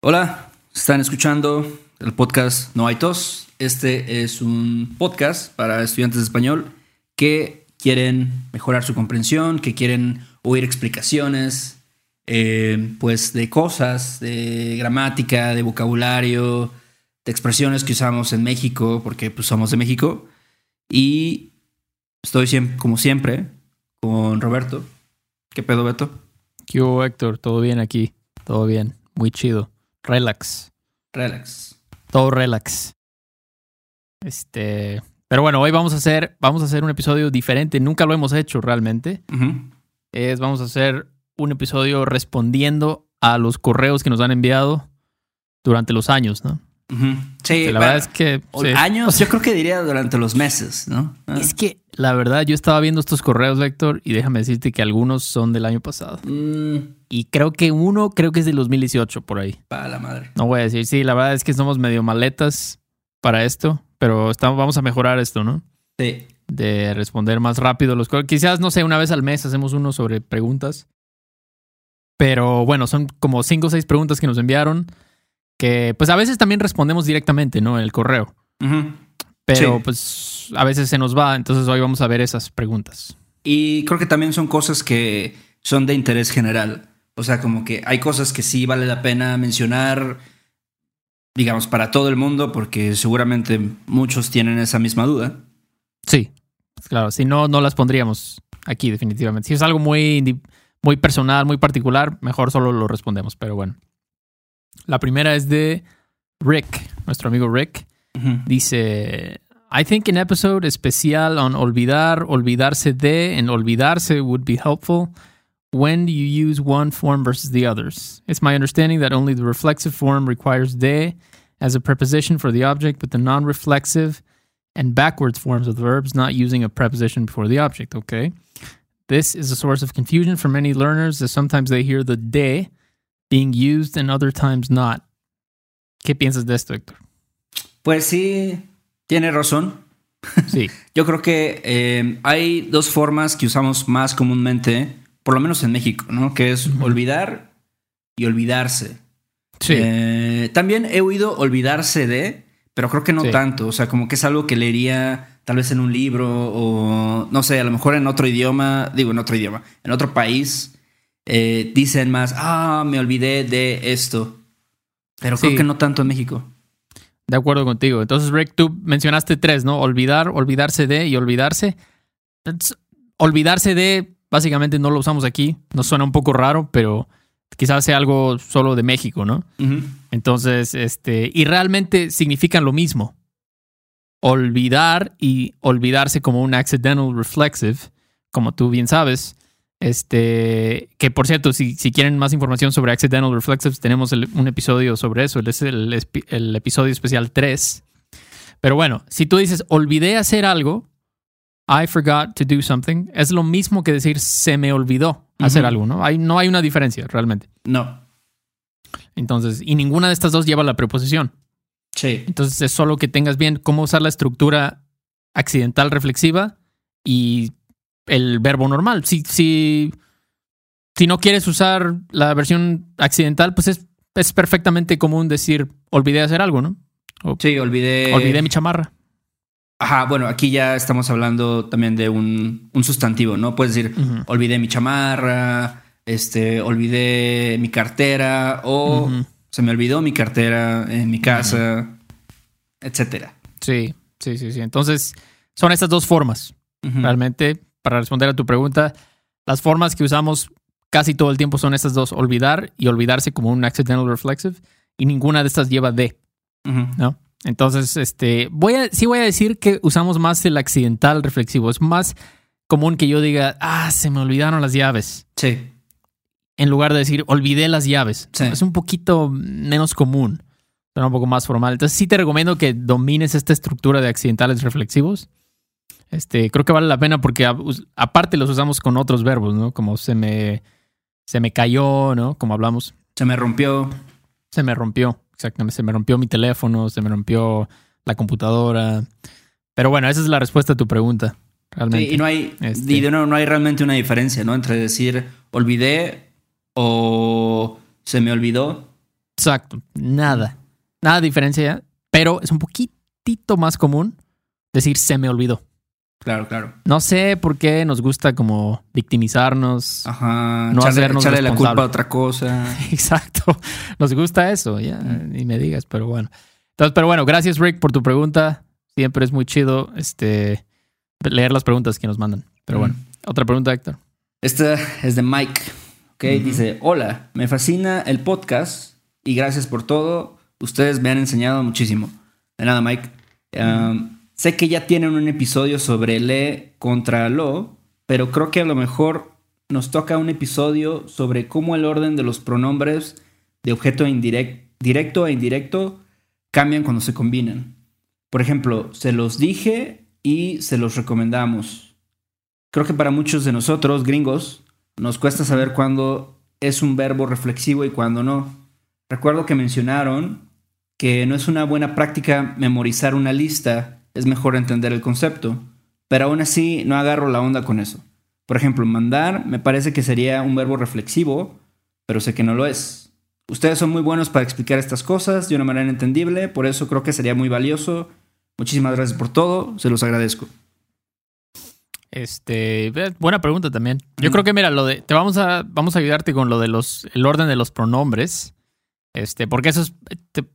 Hola, están escuchando el podcast No hay tos. Este es un podcast para estudiantes de español que quieren mejorar su comprensión, que quieren oír explicaciones, eh, pues de cosas, de gramática, de vocabulario, de expresiones que usamos en México, porque pues somos de México. Y estoy como siempre con Roberto. ¿Qué pedo, Beto? ¿Qué hubo, Héctor? ¿Todo bien aquí? Todo bien. Muy chido. Relax. Relax. Todo relax. Este. Pero bueno, hoy vamos a hacer, vamos a hacer un episodio diferente. Nunca lo hemos hecho realmente. Es, vamos a hacer un episodio respondiendo a los correos que nos han enviado durante los años, ¿no? Sí, la bueno, verdad es que. sí. años, yo creo que diría durante los meses, ¿no? Ah. Es que la verdad, yo estaba viendo estos correos, Héctor, y déjame decirte que algunos son del año pasado. Mm, Y creo que uno, creo que es del 2018 por ahí. pa' la madre. No voy a decir, sí, la verdad es que somos medio maletas para esto, pero estamos, vamos a mejorar esto, ¿no? Sí. De responder más rápido los correos. Quizás, no sé, una vez al mes hacemos uno sobre preguntas. Pero bueno, son como cinco o seis preguntas que nos enviaron, que pues a veces también respondemos directamente, ¿no? En el correo. Pero Sí. pues a veces se nos va, entonces hoy vamos a ver esas preguntas. Y creo que también son cosas que son de interés general. O sea, como que hay cosas que sí vale la pena mencionar, digamos, para todo el mundo, porque seguramente muchos tienen esa misma duda. Sí, claro, si no, no las pondríamos aquí definitivamente. Si es algo muy, muy personal, muy particular, mejor solo lo respondemos, pero bueno. La primera es de Rick, nuestro amigo Rick. Ujú. Dice, I think an episode especial on olvidar, olvidarse de, and olvidarse would be helpful. When do you use one form versus the others? It's my understanding that only the reflexive form requires de as a preposition for the object, but the non-reflexive and backwards forms of the verbs not using a preposition before the object, okay? This is a source of confusion for many learners as sometimes they hear the de being used and other times not. ¿Qué piensas de esto, Héctor? Pues sí, tiene razón. Sí. Yo creo que eh, hay dos formas que usamos más comúnmente, por lo menos en México, ¿no? Que es olvidar y olvidarse. Sí. Eh, también he oído olvidarse de, pero creo que no Sí. tanto. O sea, como que es algo que leería tal vez en un libro o no sé, a lo mejor en otro idioma, digo en otro idioma, en otro país, eh, dicen más, ah, me olvidé de esto. Pero Sí. creo que no tanto en México. De acuerdo contigo. Entonces, Rick, tú mencionaste tres, ¿no? Olvidar, olvidarse de y olvidarse. Olvidarse de, básicamente no lo usamos aquí. Nos suena un poco raro, pero quizás sea algo solo de México, ¿no? Entonces, este, y realmente significan lo mismo. Olvidar y olvidarse como un accidental reflexive, como tú bien sabes. Este, que por cierto, si, si quieren más información sobre accidental reflexives, tenemos el- un episodio sobre eso. Es el, episodio especial 3. Pero bueno, si tú dices olvidé hacer algo, I forgot to do something, es lo mismo que decir se me olvidó hacer algo, ¿no? Hay, no hay una diferencia realmente. No. Entonces, y ninguna de estas dos lleva la preposición. Sí. Entonces es solo que tengas bien cómo usar la estructura accidental reflexiva y el verbo normal. Si, si, si no quieres usar la versión accidental, pues es, es perfectamente común decir olvidé hacer algo, ¿no? Sí, olvidé. Olvidé mi chamarra. Ajá, bueno, aquí ya estamos hablando también de un, un sustantivo, ¿no? Puedes decir, olvidé mi chamarra, este, olvidé mi cartera o se me olvidó mi cartera en mi casa, etcétera. Sí, sí, sí, sí. Entonces son estas dos formas. Realmente, para responder a tu pregunta, las formas que usamos casi todo el tiempo son estas dos, olvidar y olvidarse como un accidental reflexive, y ninguna de estas lleva de. ¿no? Entonces, este, voy a, sí voy a decir que usamos más el accidental reflexivo. Es más común que yo diga, ah, se me olvidaron las llaves, Sí, en lugar de decir, olvidé las llaves. Sí. Es un poquito menos común, suena un poco más formal. Entonces, sí te recomiendo que domines esta estructura de accidentales reflexivos. Este, creo que vale la pena porque a- aparte los usamos con otros verbos, ¿no? Como se me, se me cayó, ¿no? Como hablamos. se me rompió. Se me rompió, exactamente. Se me rompió mi teléfono, se me rompió la computadora. Pero bueno, esa es la respuesta a tu pregunta. Realmente. Sí, y no hay, Este. y nuevo, no hay realmente una diferencia, ¿no? Entre decir olvidé o se me olvidó. Exacto, nada. Nada de diferencia, pero es un poquitito más común decir se me olvidó. Claro, claro. No sé por qué nos gusta como victimizarnos. Ajá. No echarle, hacernos echarle la culpa a otra cosa. Exacto. Nos gusta eso, ya, ni me digas, pero bueno. Entonces, pero bueno, gracias Rick por tu pregunta. Siempre es muy chido este leer las preguntas que nos mandan. Pero bueno, otra pregunta, Héctor. Esta es de Mike. Ok, Ujú. dice: Hola, me fascina el podcast y gracias por todo. Ustedes me han enseñado muchísimo. De nada, Mike. Um, sé que ya tienen un episodio sobre le contra lo, pero creo que a lo mejor nos toca un episodio sobre cómo el orden de los pronombres de objeto indirect- directo e indirecto cambian cuando se combinan. Por ejemplo, se los dije y se los recomendamos. Creo que para muchos de nosotros, gringos, nos cuesta saber cuándo es un verbo reflexivo y cuándo no. Recuerdo que mencionaron que no es una buena práctica memorizar una lista, es mejor entender el concepto, pero aún así no agarro la onda con eso. Por ejemplo, mandar me parece que sería un verbo reflexivo, pero sé que no lo es. Ustedes son muy buenos para explicar estas cosas de una manera entendible, por eso creo que sería muy valioso. Muchísimas gracias por todo, se los agradezco. Este, buena pregunta también. Yo creo que mira, lo de te vamos a vamos a ayudarte con lo de los el orden de los pronombres. Este, porque eso es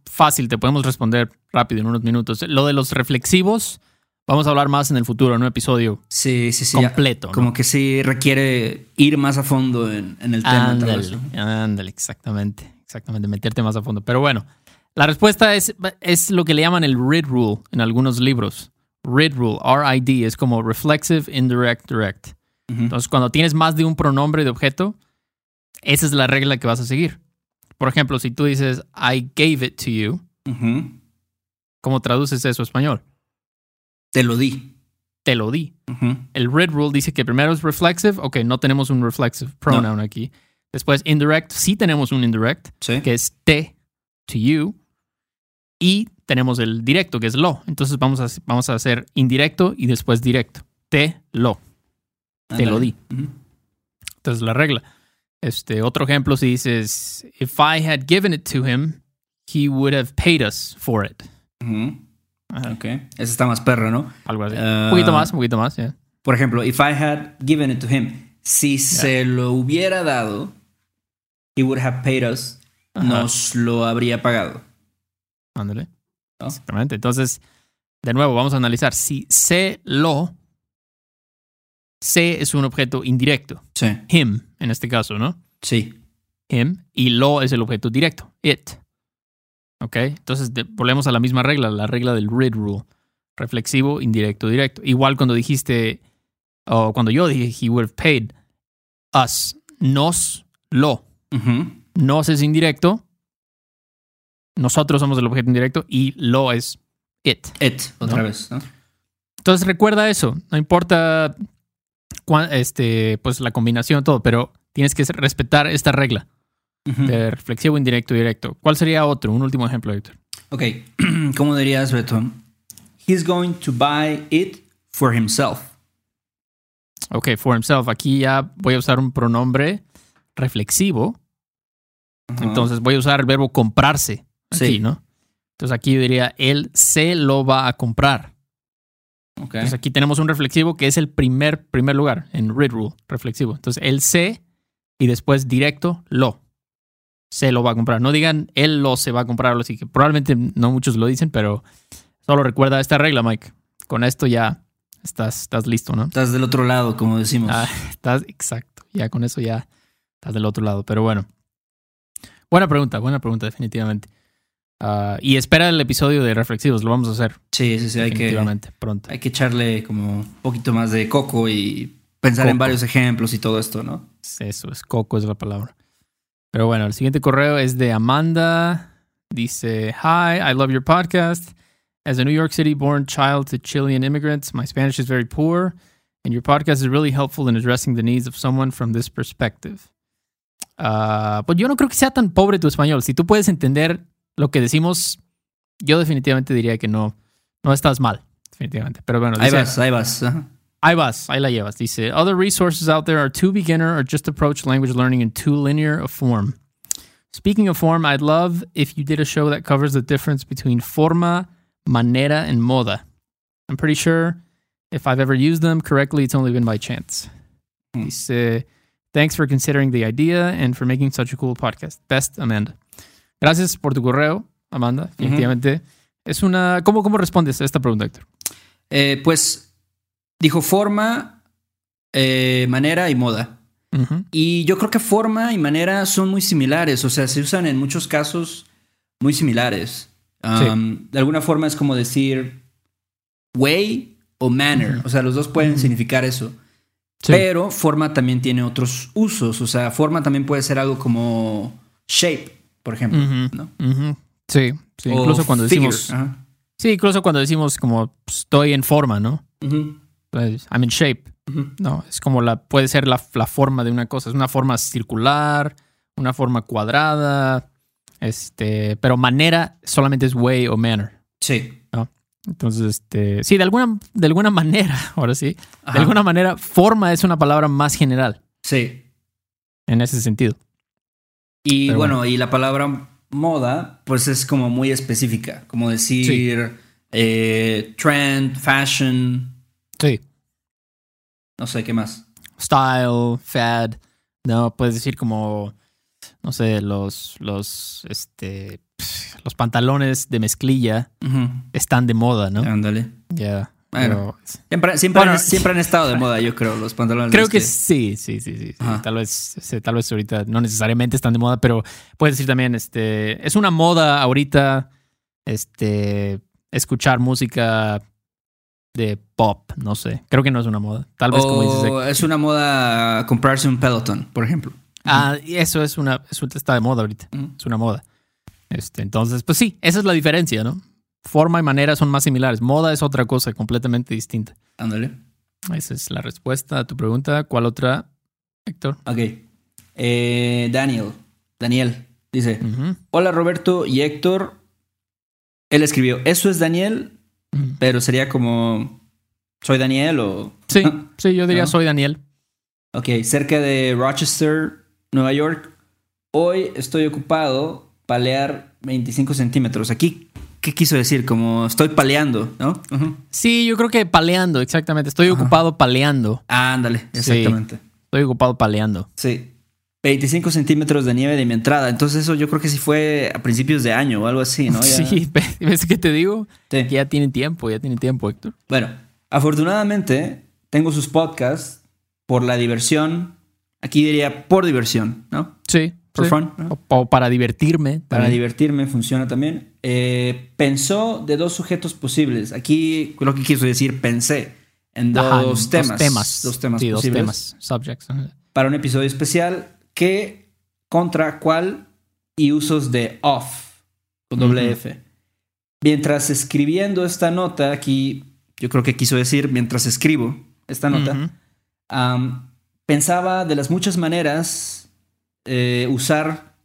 fácil, te podemos responder rápido en unos minutos. Lo de los reflexivos vamos a hablar más en el futuro en un episodio Sí, sí, sí. ya- completo. ¿no? Como que sí requiere ir más a fondo en, en el tema. Ándale, ándale, exactamente, exactamente, meterte más a fondo. Pero bueno, la respuesta es, es lo que le llaman el RID rule en algunos libros. RID rule, R-I-D, es como reflexive, indirect, direct. Entonces, cuando tienes más de un pronombre de objeto, esa es la regla que vas a seguir. Por ejemplo, si tú dices I gave it to you. ¿cómo traduces eso a español? Te lo di. Te lo di. Ujú. El RID rule dice que primero es reflexive, ok, no tenemos un reflexive pronoun aquí. Después indirect, sí tenemos un indirect, Sí. que es te, to you, y tenemos el directo, que es lo. Entonces vamos a, vamos a hacer indirecto y después directo. Te, lo. te lo di. Ujú. Entonces la regla. Este, otro ejemplo, si dices, if I had given it to him, he would have paid us for it. Ujú. Ajá, Ok. Ese está más perro, ¿no? Algo así. Ah. un poquito más, un poquito más, yeah. Por ejemplo, if I had given it to him, si se lo hubiera dado, he would have paid us, Ajá. nos lo habría pagado. Ándale. ¿no? Exactamente. Entonces, de nuevo, vamos a analizar. Si se lo, se es un objeto indirecto. Sí. Him, en este caso, ¿no? Sí. him y lo es el objeto directo, it. ¿Ok? Entonces volvemos a la misma regla, la regla del RID rule. Reflexivo, indirecto, directo. Igual cuando dijiste, o cuando yo dije, he would have paid us, nos, lo. Nos es indirecto, nosotros somos el objeto indirecto y lo es it. It, otra ¿No? vez, ¿no? Entonces recuerda eso, no importa este, pues la combinación, todo, pero tienes que respetar esta regla. De reflexivo, indirecto, directo. ¿Cuál sería otro? Un último ejemplo, Héctor. Ok, ¿cómo dirías, Beto? He's going to buy it for himself. Ok, for himself. Aquí ya voy a usar un pronombre reflexivo. Entonces voy a usar el verbo comprarse. Aquí, Sí. ¿no? Entonces aquí yo diría, él se lo va a comprar. Ok. Entonces aquí tenemos un reflexivo que es el primer, primer lugar en RID rule, reflexivo. Entonces él se y después directo lo. Se lo va a comprar. No digan él lo se va a comprar, así que probablemente no muchos lo dicen, pero solo recuerda esta regla, Mike. Con esto ya estás, estás listo, ¿no? Estás del otro lado, como decimos. Ah, estás exacto. Ya con eso ya estás del otro lado. Pero bueno. Buena pregunta, buena pregunta, definitivamente. Ah, y espera el episodio de reflexivos, lo vamos a hacer. sí, sí, sí. Hay que, pronto. hay que echarle como un poquito más de coco y pensar en varios ejemplos y todo esto, ¿no? Eso es coco, es la palabra. Pero bueno, el siguiente correo es de Amanda. Dice, Hi, I love your podcast. As a New York City born child to Chilean immigrants, my Spanish is very poor, and your podcast is really helpful in addressing the needs of someone from this perspective. Ah, pues yo no creo que sea tan pobre tu español. Si tú puedes entender lo que decimos, yo definitivamente diría que no, no estás mal. Definitivamente. Pero bueno, Ahí vas, ahí vas. ajá. Ahí vas, ahí la llevas. Dice, other resources out there are too beginner or just approach language learning in too linear a form. Speaking of form, I'd love if you did a show that covers the difference between forma, manera, and moda. I'm pretty sure if I've ever used them correctly, it's only been by chance. Hmm. Dice, thanks for considering the idea and for making such a cool podcast. Best, Amanda. Gracias por tu correo, Amanda. Definitivamente. Es una. ¿Cómo, ¿Cómo respondes a esta pregunta, Héctor? Eh, pues dijo forma, eh, manera y moda. Y yo creo que forma y manera son muy similares, o sea, se usan en muchos casos muy similares. Um, De alguna forma es como decir way o manner, o sea, los dos pueden significar eso. Sí. Pero forma también tiene otros usos, o sea, forma también puede ser algo como shape, por ejemplo. Sí, sí, O incluso cuando figure, decimos. ajá. Sí, incluso cuando decimos como estoy en forma, ¿no? Pues, I'm in shape. No, es como la, puede ser la, la forma de una cosa. Es una forma circular, una forma cuadrada, este, pero manera solamente es way o manner. Sí. Entonces, este, sí, de alguna, de alguna manera, ahora sí, Ajá. de alguna manera, forma es una palabra más general Sí. en ese sentido. Y Pero bueno, y la palabra moda, pues es como muy específica, como decir eh, trend, fashion, Sí. no sé qué más. Style, fad, no, puedes decir como, no sé, los, los, este, los pantalones de mezclilla están de moda, ¿no? Ándale. Ya. Bueno. pero- Siempre, siempre, Bueno. han, siempre han estado de moda, yo creo, los pantalones. Creo que sí, sí, sí, sí. Tal vez, tal vez ahorita no necesariamente están de moda, pero puedes decir también, este, es una moda ahorita, este, escuchar música de pop, no sé. Creo que no es una moda. Tal vez como dices. Es una moda comprarse un Peloton, por ejemplo. Ah, y eso es una, eso está de moda ahorita. Ujú. Es una moda. Este, entonces, pues sí, esa es la diferencia, ¿no? Forma y manera son más similares. Moda es otra cosa completamente distinta. Ándale. Esa es la respuesta a tu pregunta. ¿Cuál otra, Héctor? Ok. Eh, Daniel. Daniel dice. Hola Roberto y Héctor. Él escribió: Eso es Daniel, pero sería como. ¿Soy Daniel o.? Sí, sí, yo diría No. soy Daniel. Ok, cerca de Rochester, Nueva York. Hoy estoy ocupado palear 25 centímetros. Aquí, ¿qué quiso decir? Como estoy paleando, ¿no? Sí, yo creo que paleando, exactamente. Estoy Ajá. ocupado paleando. Ah, ándale, exactamente. Estoy ocupado paleando. Sí. 25 centímetros de nieve de mi entrada. Entonces, eso yo creo que sí fue a principios de año o algo así, ¿no? Ya- Sí, ¿ves qué te digo? Sí. Que ya tienen tiempo, ya tienen tiempo, Héctor. Bueno, afortunadamente tengo sus podcasts por la diversión. Aquí diría por diversión, ¿no? Sí. For sí. fun. ¿no? O, o para divertirme. Para también. divertirme funciona también. Eh, pensó de dos sujetos posibles. Aquí lo que quiso decir, pensé en Ajá, dos temas. Dos temas. Dos temas Sí, posibles. dos temas. Subjects. ajá. Para un episodio especial que contra cuál y usos de off con doble Ujú. F. Mientras escribiendo esta nota, aquí yo creo que quiso decir mientras escribo esta nota, Ujú. am, pensaba de las muchas maneras eh, usar,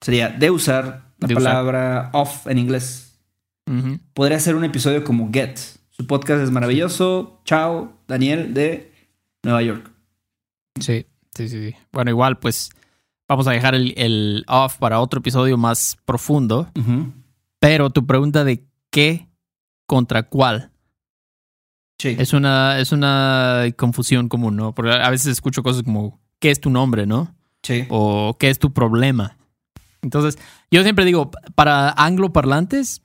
sería de usar la De usar. palabra off en inglés. Podría hacer un episodio como Get. Su podcast es maravilloso. Chao, Daniel de Nueva York. Sí, sí, sí. Bueno, igual, pues vamos a dejar el, el off para otro episodio más profundo. Pero tu pregunta de qué contra cuál Sí. es una, es una confusión común, ¿no? Porque a veces escucho cosas como ¿qué es tu nombre, no? Sí. O ¿qué es tu problema? Entonces, yo siempre digo, para angloparlantes,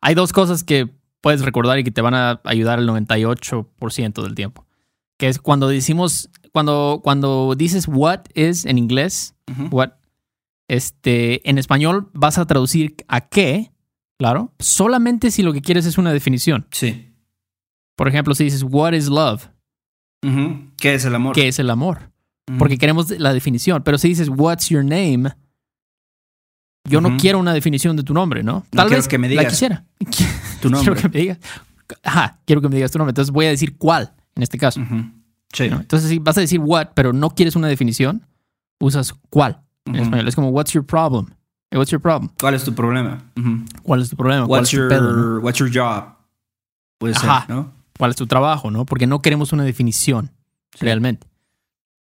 hay dos cosas que puedes recordar y que te van a ayudar el 98% del tiempo. Que es cuando decimos, cuando, cuando dices what is en inglés, what, este, en español vas a traducir a qué, claro, solamente si lo que quieres es una definición. Sí. Por ejemplo, si dices what is love. ¿Qué es el amor? ¿qué es el amor? Porque queremos la definición. Pero si dices what's your name, yo no quiero una definición de tu nombre, ¿no? No quiero que me la digas quisiera. tu nombre. Quiero que me digas. Ajá, quiero que me digas tu nombre. Entonces voy a decir cuál en este caso. Sí. ¿no? Entonces, si vas a decir what, pero no quieres una definición, usas cuál en español. Es como what's your problem? Eh, What's your problem? ¿Cuál es tu problema? ¿Cuál es tu problema? ¿Cuál What's es tu your, pedo, no? what's your job? Puede Ajá. ser, ¿no? ¿Cuál es tu trabajo? ¿no? Porque no queremos una definición Sí. realmente.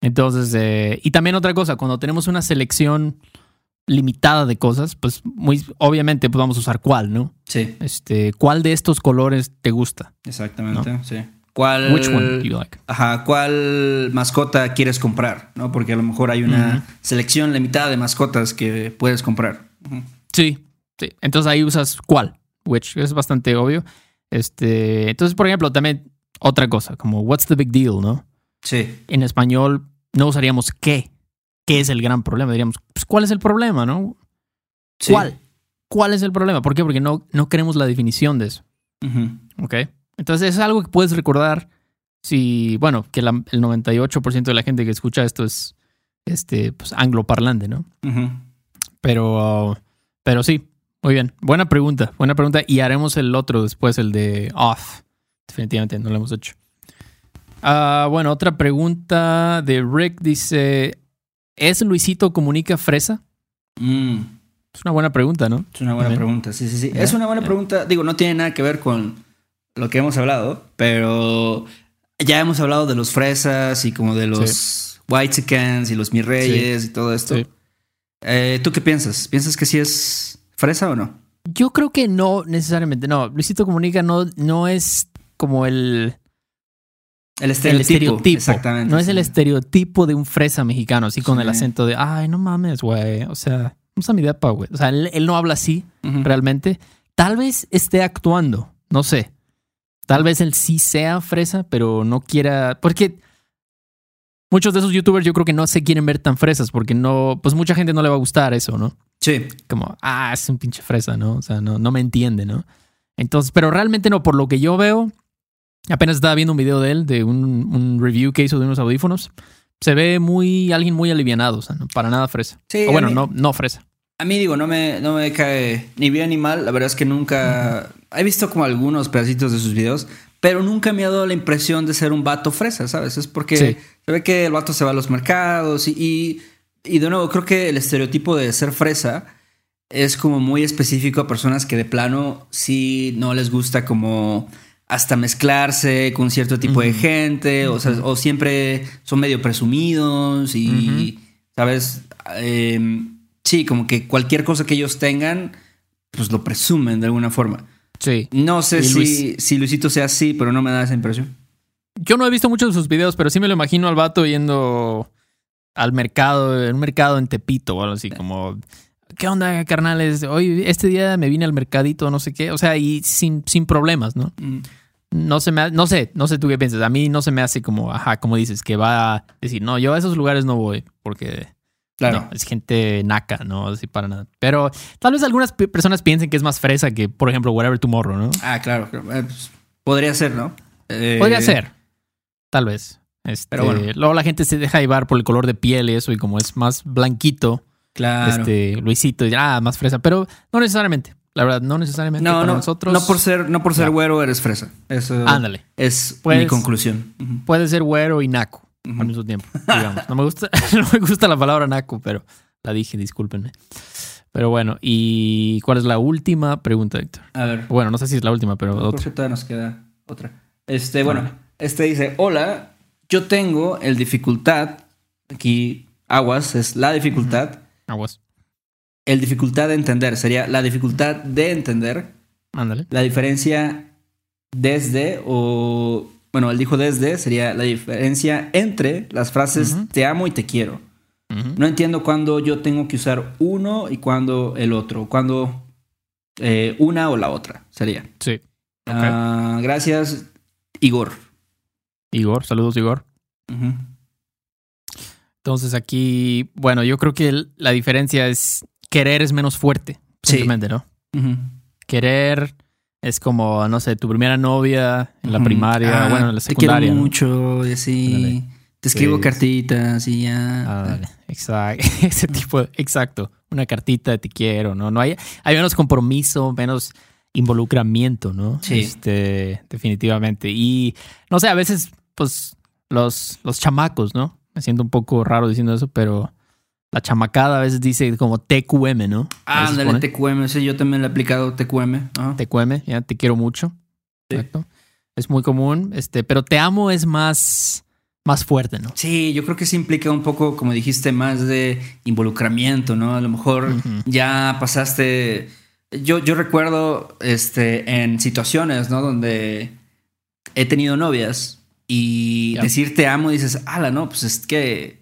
Entonces, eh, y también otra cosa, cuando tenemos una selección limitada de cosas, pues muy obviamente pues vamos a usar cuál, ¿no? Sí, Este, ¿cuál de estos colores te gusta? exactamente. Sí. ¿Cuál, Which one do you like? Ajá, ¿cuál mascota quieres comprar? ¿No? Porque a lo mejor hay una selección limitada de mascotas que puedes comprar. Sí, sí. Entonces ahí usas cuál, which es bastante obvio. Este, entonces, por ejemplo, también otra cosa, como what's the big deal, ¿no? Sí, En español no usaríamos qué. ¿Qué es el gran problema? Diríamos, pues, ¿cuál es el problema, no? sí. ¿Cuál? ¿Cuál es el problema? ¿Por qué? Porque no, no queremos la definición de eso. Ujú. ¿Ok? Entonces es algo que puedes recordar si, bueno, que la- el 98% de la gente que escucha esto es este, pues, angloparlante, ¿no? Pero, pero sí, muy bien. Buena pregunta, buena pregunta. Y haremos el otro después, el de off. Definitivamente, no lo hemos hecho. Ah, bueno, otra pregunta de Rick dice: ¿Es Luisito Comunica fresa? Mm. Es una buena pregunta, ¿no? Es una buena pregunta, sí, sí, sí. Es una buena pregunta. Digo, no tiene nada que ver con lo que hemos hablado, pero ya hemos hablado de los fresas y como de los white chickens y los mi reyes y todo esto. Sí. Eh, ¿Tú qué piensas? ¿Piensas que sí es fresa o no? Yo creo que no necesariamente. No, Luisito Comunica no, no es como el, El el estereotipo. estereotipo. Exactamente. No es el estereotipo de un fresa mexicano, así con Sí. el acento de, ay, no mames, güey. O sea, usa mi depa, güey. O sea, él, él no habla así realmente. Tal vez esté actuando, no sé. Tal vez él sí sea fresa, pero no quiera. Porque muchos de esos youtubers yo creo que no se quieren ver tan fresas, porque no, pues mucha gente no le va a gustar eso, ¿no? Sí. como, ah, es un pinche fresa, ¿no? O sea, no, no me entiende, ¿no? Entonces, pero realmente no, por lo que yo veo, apenas estaba viendo un video de él, de un, un review que hizo de unos audífonos, se ve muy, alguien muy alivianado, o sea, no, para nada fresa. Sí, o bueno, mí- no, no fresa. A mí digo, no me, no me cae ni bien ni mal. La verdad es que nunca... He visto como algunos pedacitos de sus videos, pero nunca me ha dado la impresión de ser un vato fresa, ¿sabes? Es porque Sí. se ve que el vato se va a los mercados y, y, y de nuevo creo que el estereotipo de ser fresa es como muy específico a personas que de plano sí no les gusta como hasta mezclarse con cierto tipo de gente, o, sea, o siempre son medio presumidos y, ¿sabes? Em, sí, como que cualquier cosa que ellos tengan, pues lo presumen de alguna forma. Sí. No sé si, Luis- si Luisito sea así, pero no me da esa impresión. Yo no he visto muchos de sus videos, pero sí me lo imagino al vato yendo al mercado, en un mercado en Tepito o algo así, como, ¿qué onda, carnales? Hoy, este día me vine al mercadito, no sé qué, o sea, y sin, sin problemas, ¿no? Mm. No se me ha- no sé, no sé tú qué piensas. A mí no se me hace como, ajá, como dices, que va a decir, no, yo a esos lugares no voy, porque Claro. no, es gente naca, no, así para nada. Pero tal vez algunas pe- personas piensen que es más fresa que, por ejemplo, Whatever Tomorrow, ¿no? Ah, claro. claro. Eh, pues, podría ser, ¿no? Eh, Podría ser, tal vez. Este, Pero bueno. Luego la gente se deja llevar por el color de piel y eso, y como es más blanquito, Claro. este, Luisito, y, ah, más fresa. Pero no necesariamente, la verdad, no necesariamente no, para no, nosotros. no por ser, no por ser güero eres fresa. Eso Ándale. es mi conclusión. Puede ser güero y naco Ujú. al mismo tiempo, digamos. No me gusta, no me gusta la palabra naco, pero la dije, discúlpenme. Pero bueno, ¿y cuál es la última pregunta, Héctor? A ver. Bueno, no sé si es la última, pero Creo otra. todavía nos queda otra. Este, bueno, este dice: Hola, yo tengo el dificultad. Aquí, aguas, es la dificultad. Aguas. El dificultad de entender sería la dificultad de entender Ándale. la diferencia desde o. Bueno, él dijo desde, sería la diferencia entre las frases te amo y te quiero. No entiendo cuándo yo tengo que usar uno y cuándo el otro. Cuándo eh, una o la otra sería. Sí. Ah, gracias, Igor. Igor, saludos, Igor. Entonces aquí, bueno, yo creo que la diferencia es querer es menos fuerte, Sí. simplemente, ¿no? Querer es como, no sé, tu primera novia en la primaria, Ah, bueno, en la Te quiero secundaria. mucho y así. Te escribo Sí. cartitas y ya. Ah, dale. Exacto. Ese tipo, de- exacto. Una cartita de te quiero, ¿no? No hay, hay menos compromiso, menos involucramiento, ¿no? Sí. Este, definitivamente. Y no sé, a veces, pues, los, los chamacos, ¿no? Me siento un poco raro diciendo eso, pero la chamacada a veces dice como TQM, ¿no? A veces Ándale, TQM. Sí, yo también le he aplicado TQM. Ajá. TQM, ya, te quiero mucho. Sí. Exacto. Es muy común, este, pero te amo es más, más fuerte, ¿no? Sí, yo creo que sí implica un poco, como dijiste, más de involucramiento, ¿no? A lo mejor ya pasaste. Yo, yo recuerdo este, en situaciones, ¿no? Donde he tenido novias y decir te amo, dices, ala, no, pues es que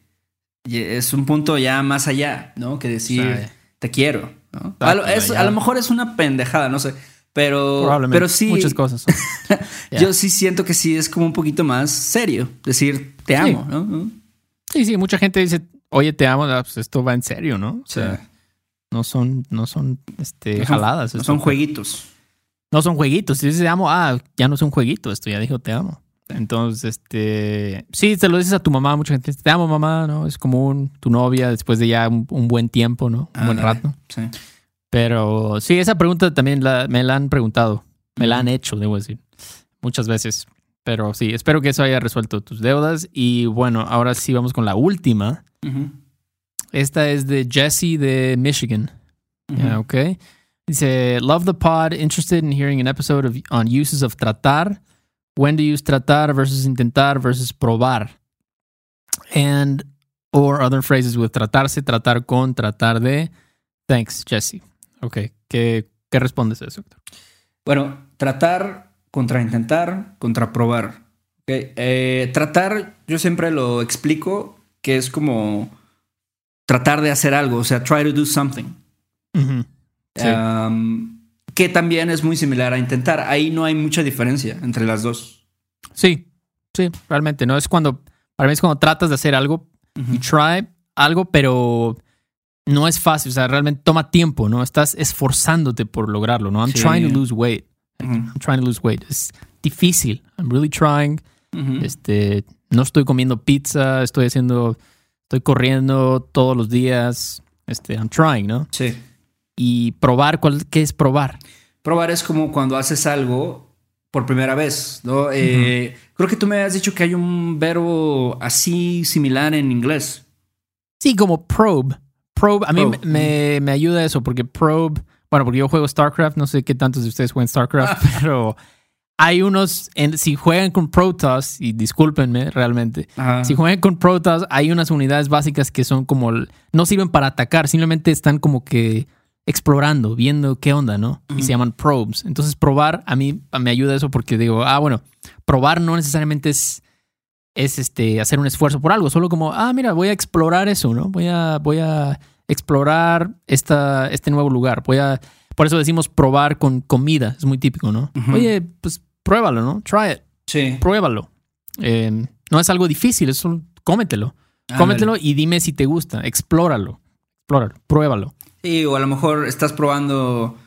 es un punto ya más allá, ¿no? Que decir te quiero, ¿no? A lo, a lo mejor es una pendejada, no sé. Pero, pero sí. Muchas cosas. Yo sí siento que sí es como un poquito más serio. Decir, te amo, ¿no? Sí, sí, mucha gente dice, oye, te amo, ah, pues esto va en serio, ¿no? O sea, no son, no son este, jaladas. No son jueguitos. No son jueguitos. Si dices te amo, ah, ya no es un jueguito, esto ya dijo te amo. Entonces, este, sí, te lo dices a tu mamá, mucha gente te amo, mamá, ¿no? Es como un, tu novia después de ya un, buen tiempo, ¿no? Un buen rato. Sí. Pero sí, esa pregunta también me la han preguntado. Me la han hecho, debo decir. Muchas veces. Pero sí, espero que eso haya resuelto tus deudas. Y bueno, ahora sí vamos con la última. Esta es de Jesse de Michigan. ok. Dice, love the pod, interested in hearing an episode of, on uses of tratar. When to use tratar versus intentar versus probar. And, or other phrases with tratarse, tratar con, tratar de. Thanks, Jesse. Ok, ¿qué, qué respondes a eso, Bueno, tratar contra intentar, contra probar. Eh, tratar, yo siempre lo explico que es como tratar de hacer algo, o sea, try to do something. Que también es muy similar a intentar. Ahí no hay mucha diferencia entre las dos. Sí, sí, realmente. No es cuando, para mí es cuando tratas de hacer algo, y try algo, pero no es fácil, o sea, realmente toma tiempo, ¿no? Estás esforzándote por lograrlo, ¿no? I'm trying to lose weight. I'm trying to lose weight. Es difícil. I'm really trying. Este, no estoy comiendo pizza, estoy haciendo, estoy corriendo todos los días. Este, I'm trying, ¿no? Sí. Y probar, ¿qué es probar? Probar es como cuando haces algo por primera vez, ¿no? Eh, creo que tú me has dicho que hay un verbo así similar en inglés. Sí, como probe. Probe, a mí me, me, ayuda eso, porque Probe, bueno, porque yo juego StarCraft, no sé qué tantos de ustedes juegan StarCraft, pero hay unos, en, si juegan con Protoss, y discúlpenme realmente, si juegan con Protoss, hay unas unidades básicas que son como, no sirven para atacar, simplemente están como que explorando, viendo qué onda, ¿no? Y se llaman probes. Entonces, probar a mí me ayuda eso porque digo, ah, bueno, probar no necesariamente es es este, hacer un esfuerzo por algo, solo como, ah, mira, voy a explorar eso, ¿no? Voy a, voy a explorar esta, este nuevo lugar. Voy a, por eso decimos probar con comida, es muy típico, ¿no? Oye, pues pruébalo, ¿no? Try it. Sí. Pruébalo. Em, no es algo difícil, es solo cómetelo. cómetelo y dime si te gusta. Explóralo. Explóralo. Pruébalo. Sí, o a lo mejor estás probando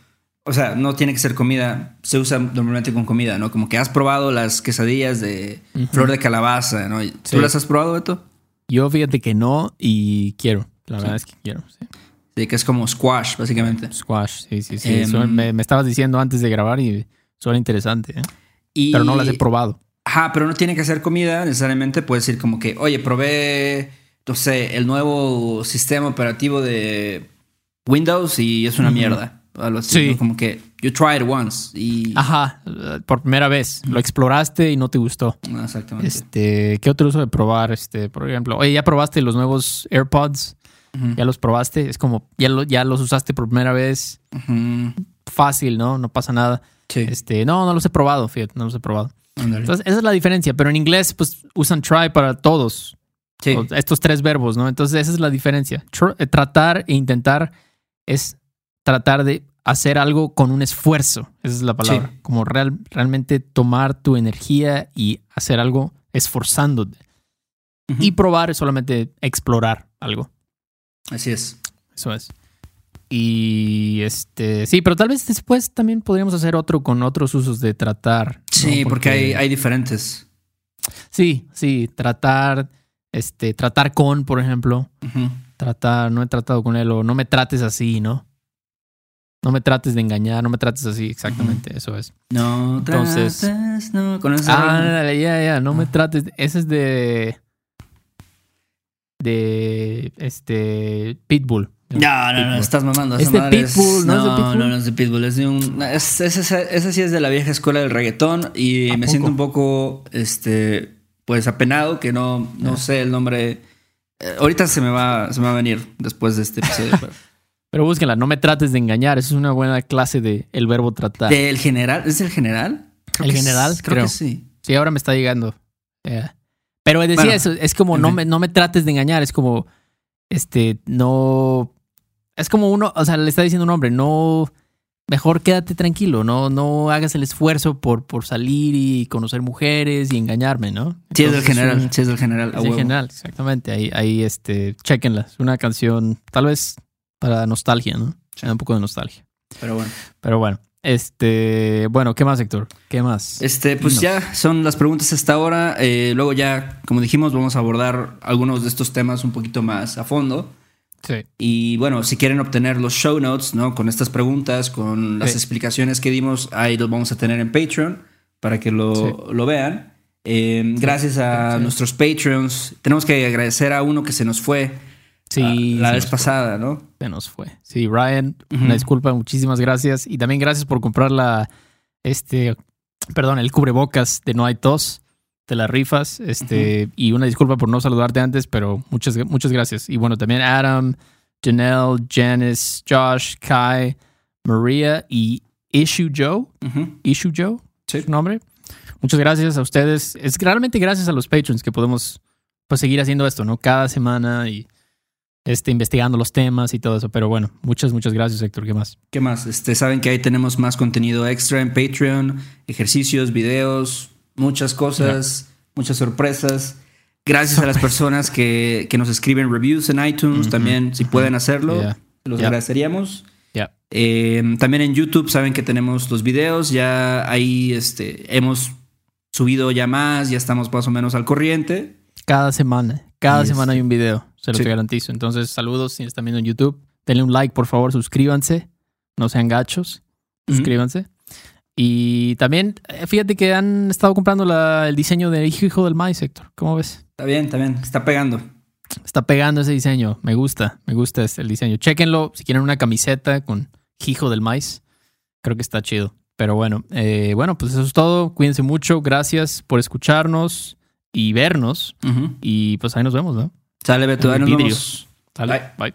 o sea, no tiene que ser comida, se usa normalmente con comida, ¿no? Como que has probado las quesadillas de flor de calabaza, ¿no? ¿Tú las has probado, Beto? Yo fíjate que no y quiero, la verdad es que quiero, sí. Sí, que es como squash, básicamente. Squash, sí, sí, sí. Em, me, estabas diciendo antes de grabar y suena interesante, ¿eh? Pero no las he probado. Ajá, pero no tiene que ser comida necesariamente. Puedes decir como que, oye, probé, no sé, el nuevo sistema operativo de Windows y es una mierda sí. Como que you tried once y... Ajá, por primera vez. Lo exploraste y no te gustó. Ah, exactamente. Este, ¿Qué otro uso de probar? Este, por ejemplo, oye, ¿ya probaste los nuevos AirPods? ¿Ya los probaste? Es como, ya, ya los usaste por primera vez. Fácil, ¿no? No pasa nada. Sí. Este, no, no los he probado, fíjate, no los he probado. Entonces, esa es la diferencia. Pero en inglés, pues usan try para todos. Sí. Estos tres verbos, ¿no? Entonces, esa es la diferencia. Tratar e intentar es tratar de hacer algo con un esfuerzo, esa es la palabra, como real, realmente tomar tu energía y hacer algo esforzándote. Y probar es solamente explorar algo. Así es. Eso es. Y este, sí, pero tal vez después también podríamos hacer otro con otros usos de tratar. Sí, porque, hay, hay, diferentes. Sí, sí, tratar, este, tratar con, por ejemplo. Tratar, no he tratado con él o no me trates así, ¿no? No me trates de engañar, no me trates así, exactamente, eso es. No Entonces, trates, no, con Ah, ya, ya, no me ah. trates. Ese es de. De. Este. Pitbull. No, no, no, estás mamando. Es de Pitbull, ¿no? es de Pitbull. No, no es de Pitbull, es de un. ese, sí es de la vieja escuela del reggaetón y me siento un poco. Este pues apenado que no, no sé el nombre. Eh, ahorita se me va, se me va a venir después de este episodio. pero- Pero búsquenla, no me trates de engañar. Esa es una buena clase de el verbo tratar. ¿Del general? ¿Es el general? Creo ¿El general? s- Creo, Creo. que sí. Sí, ahora me está llegando. Yeah. Pero decía Bueno, eso, es como no fin. me, no me trates de engañar, es como, este, no, es como uno, o sea, le está diciendo un hombre, no, mejor quédate tranquilo, no, no hagas el esfuerzo por, por salir y conocer mujeres y engañarme, ¿no? Sí, es del general. Sí, es del general. es el huevo. general, exactamente, ahí, ahí, este, chequenla, es una canción, tal vez para nostalgia, ¿no? Da un poco de nostalgia. Pero bueno. Pero bueno, este, bueno, ¿qué más, Héctor? ¿Qué más? Este, pues ya son las preguntas hasta ahora. Eh, luego ya, como dijimos, vamos a abordar algunos de estos temas un poquito más a fondo. Sí. Y bueno, si quieren obtener los show notes, ¿no? Con estas preguntas, con las Sí. explicaciones que dimos, ahí los vamos a tener en Patreon para que lo, Sí. lo vean. Eh, gracias a nuestros Patreons. Tenemos que agradecer a uno que se nos fue Sí, la vez fue. pasada, ¿no? Se nos fue. Sí, Ryan, Ujú. una disculpa, muchísimas gracias. Y también gracias por comprar la, este, perdón, el cubrebocas de No hay tos, de las rifas. Este, y una disculpa por no saludarte antes, pero muchas, muchas gracias. Y bueno, también Adam, Janelle, Janice, Josh, Kai, Maria y Issue Joe. Ujú. Issue Joe, Sí. es su nombre. Muchas gracias a ustedes. Es realmente gracias a los patrons que podemos pues, seguir haciendo esto, ¿no? Cada semana y este, investigando los temas y todo eso. Pero bueno, muchas, muchas gracias, Héctor. ¿Qué más? ¿Qué más? Este, saben que ahí tenemos más contenido extra en Patreon, ejercicios, videos, muchas cosas, muchas sorpresas. Gracias a las personas que, que nos escriben reviews en iTunes también, si pueden hacerlo, Yeah. los Yeah. agradeceríamos. Eh, también en YouTube saben que tenemos los videos, ya ahí este, hemos subido ya más, ya estamos más o menos al corriente. Cada semana, cada semana este- hay un video, se los Sí. garantizo. Entonces, saludos si están viendo en YouTube. Denle un like, por favor, suscríbanse. No sean gachos, suscríbanse. Y también, eh, fíjate que han estado comprando la- el diseño de Hijo del Maíz, Héctor. ¿Cómo ves? Está bien, está bien, está pegando. Está pegando ese diseño. Me gusta, me gusta este- el diseño. Chéquenlo si quieren una camiseta con Hijo del Maíz. Creo que está chido. Pero bueno, eh, bueno, pues eso es todo. Cuídense mucho. Gracias por escucharnos y vernos. Y pues ahí nos vemos, ¿no? Sale, Beto, ahí nos vemos. Sale. Bye.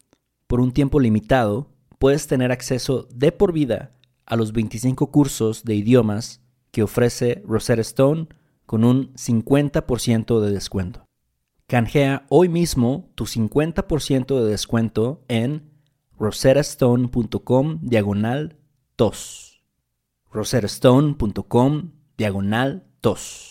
Por un tiempo limitado, puedes tener acceso de por vida a los 25 cursos de idiomas que ofrece Rosetta Stone con un 50% de descuento. Canjea hoy mismo tu 50% de descuento en rosettastone.com diagonal tos. rosettastone.com diagonal tos.